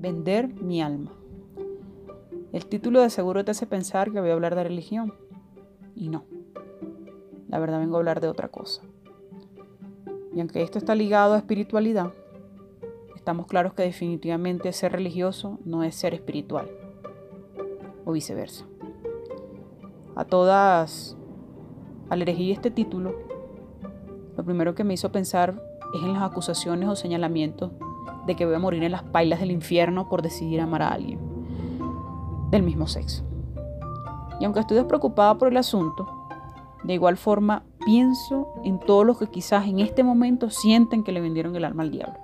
Vender mi alma. El título de seguro te hace pensar que voy a hablar de religión. Y no. La verdad vengo a hablar de otra cosa. Y aunque esto está ligado a espiritualidad, estamos claros que definitivamente ser religioso no es ser espiritual. O viceversa. A todas, al elegir este título, lo primero que me hizo pensar es en las acusaciones o señalamientos de que voy a morir en las pailas del infierno por decidir amar a alguien del mismo sexo. Y aunque estoy despreocupada por el asunto, de igual forma pienso en todos los que quizás en este momento sienten que le vendieron el alma al diablo,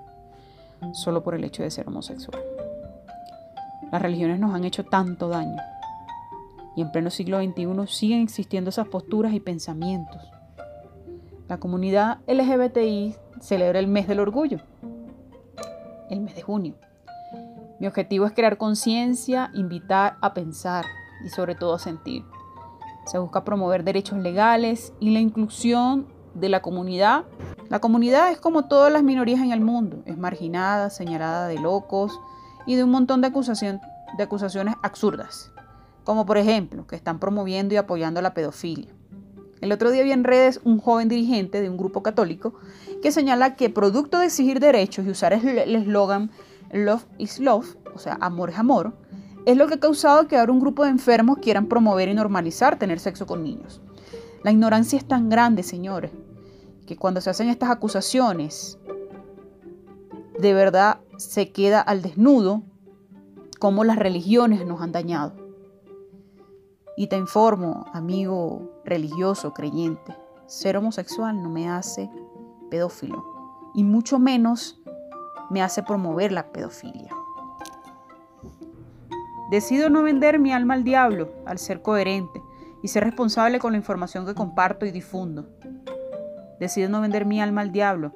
solo por el hecho de ser homosexual. Las religiones nos han hecho tanto daño y en pleno siglo XXI siguen existiendo esas posturas y pensamientos. La comunidad LGBTI celebra el mes del orgullo, junio. Mi objetivo es crear conciencia, invitar a pensar y sobre todo a sentir. Se busca promover derechos legales y la inclusión de la comunidad. La comunidad es como todas las minorías en el mundo, es marginada, señalada de locos y de un montón de acusaciones absurdas, como por ejemplo que están promoviendo y apoyando la pedofilia. El otro día vi en redes un joven dirigente de un grupo católico que señala que producto de exigir derechos y usar el eslogan Love is Love, o sea, amor es amor, es lo que ha causado que ahora un grupo de enfermos quieran promover y normalizar tener sexo con niños. La ignorancia es tan grande, señores, que cuando se hacen estas acusaciones, de verdad se queda al desnudo cómo las religiones nos han dañado. Y te informo, amigo religioso, creyente, ser homosexual no me hace pedófilo y mucho menos me hace promover la pedofilia. Decido no vender mi alma al diablo al ser coherente y ser responsable con la información que comparto y difundo. Decido no vender mi alma al diablo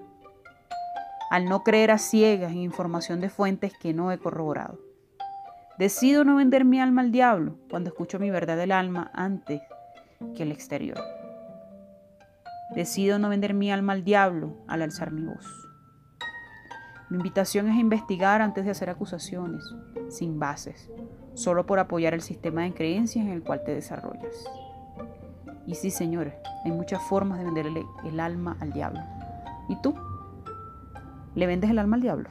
al no creer a ciegas en información de fuentes que no he corroborado. Decido no vender mi alma al diablo cuando escucho mi verdad del alma antes que el exterior. Decido no vender mi alma al diablo al alzar mi voz. Mi invitación es investigar antes de hacer acusaciones, sin bases, solo por apoyar el sistema de creencias en el cual te desarrollas. Y sí, señores, hay muchas formas de venderle el alma al diablo. ¿Y tú? ¿Le vendes el alma al diablo?